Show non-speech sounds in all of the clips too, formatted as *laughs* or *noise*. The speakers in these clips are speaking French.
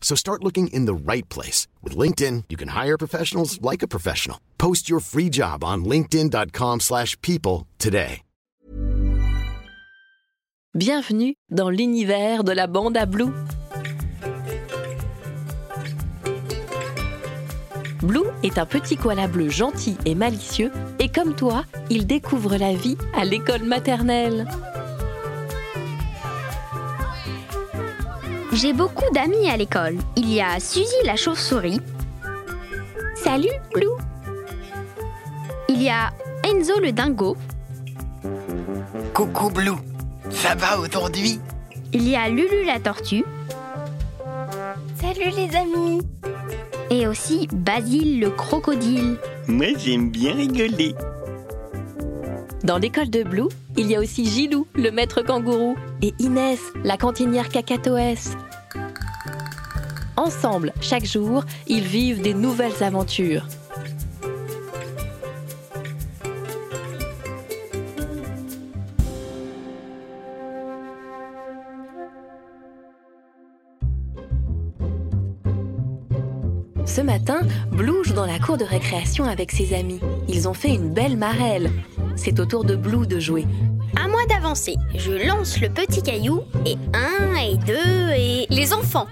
So start looking in the right place. With LinkedIn, you can hire professionals like a professional. Post your free job on linkedin.com/people slash people today. Bienvenue dans l'univers de la bande à Blue. Blue est un petit koala bleu gentil et malicieux et comme toi, il découvre la vie à l'école maternelle. J'ai beaucoup d'amis à l'école. Il y a Suzy la chauve-souris. Salut, Blue. Il y a Enzo le dingo. Coucou Blue, ça va aujourd'hui? Il y a Lulu la tortue. Salut les amis Et aussi Basile le crocodile. Moi j'aime bien rigoler. Dans l'école de Blue, il y a aussi Gilou, le maître kangourou, et Inès, la cantinière cacatoès. Ensemble, chaque jour, ils vivent des nouvelles aventures. Ce matin, Blue joue dans la cour de récréation avec ses amis. Ils ont fait une belle marelle. C'est au tour de Blue de jouer. À moi d'avancer. Je lance le petit caillou et un et deux et... Les enfants,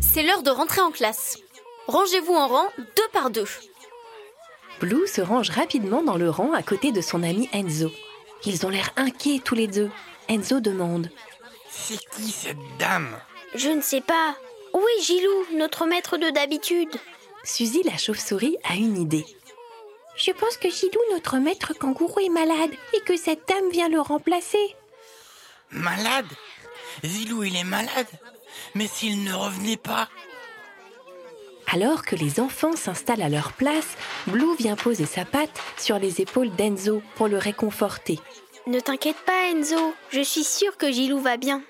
c'est l'heure de rentrer en classe. Rangez-vous en rang deux par deux. Blue se range rapidement dans le rang à côté de son ami Enzo. Ils ont l'air inquiets tous les deux. Enzo demande C'est qui cette dame? Je ne sais pas. Oui, Gilou, notre maître de d'habitude? Suzy la chauve-souris a une idée. Je pense que Gilou, notre maître kangourou, est malade et que cette dame vient le remplacer. Malade? Zilou il est malade Mais s'il ne revenait pas? Alors que les enfants s'installent à leur place, Blue vient poser sa patte sur les épaules d'Enzo pour le réconforter. Ne t'inquiète pas, Enzo. Je suis sûre que Gilou va bien.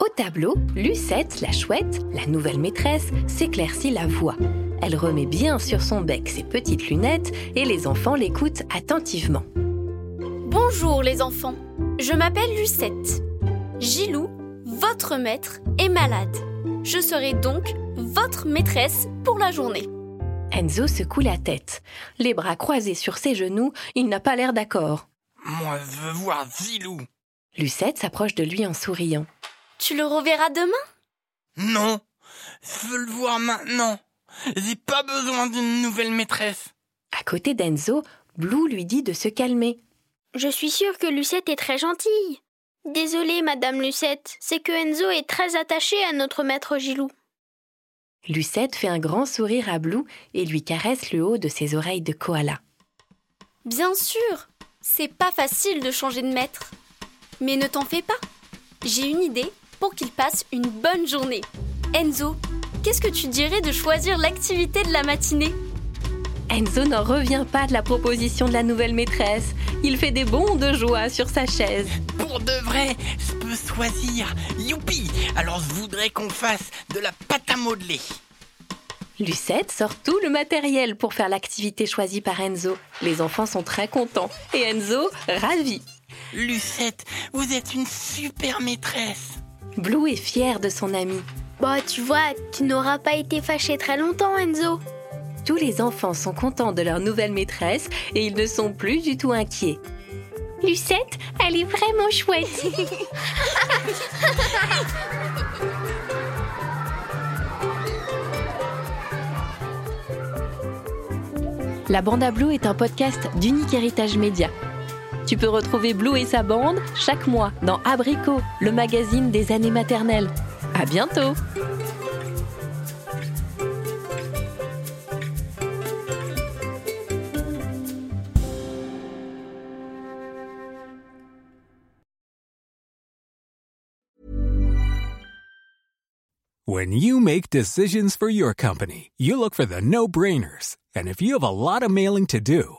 Au tableau, Lucette, la chouette, la nouvelle maîtresse, s'éclaircit la voix. Elle remet bien sur son bec ses petites lunettes et les enfants l'écoutent attentivement. Bonjour les enfants, je m'appelle Lucette. Gilou, votre maître, est malade. Je serai donc votre maîtresse pour la journée. Enzo secoue la tête. Les bras croisés sur ses genoux, il n'a pas l'air d'accord. Moi je veux voir Zilou Lucette s'approche de lui en souriant. Tu le reverras demain? Non Je veux le voir maintenant J'ai pas besoin d'une nouvelle maîtresse À côté d'Enzo, Blue lui dit de se calmer. Je suis sûre que Lucette est très gentille. Désolée, Madame Lucette, c'est que Enzo est très attaché à notre maître Gilou. Lucette fait un grand sourire à Blue et lui caresse le haut de ses oreilles de koala. Bien sûr, c'est pas facile de changer de maître. Mais ne t'en fais pas. J'ai une idée pour qu'il passe une bonne journée. Enzo, qu'est-ce que tu dirais de choisir l'activité de la matinée? Enzo n'en revient pas de la proposition de la nouvelle maîtresse. Il fait des bonds de joie sur sa chaise. Pour de vrai, je peux choisir Youpi Alors je voudrais qu'on fasse de la pâte à modeler Lucette sort tout le matériel pour faire l'activité choisie par Enzo. Les enfants sont très contents et Enzo ravi. Lucette, vous êtes une super maîtresse Blue est fier de son ami. Bah, tu vois, tu n'auras pas été fâché très longtemps, Enzo. Tous les enfants sont contents de leur nouvelle maîtresse et ils ne sont plus du tout inquiets. Lucette, elle est vraiment chouette. *laughs* La Bande à Blue est un podcast d'Unique Héritage Média. Tu peux retrouver Blue et sa bande chaque mois dans Abricot, le magazine des années maternelles. À bientôt! When you make decisions for your company, you look for the no-brainers. And if you have a lot of mailing to do,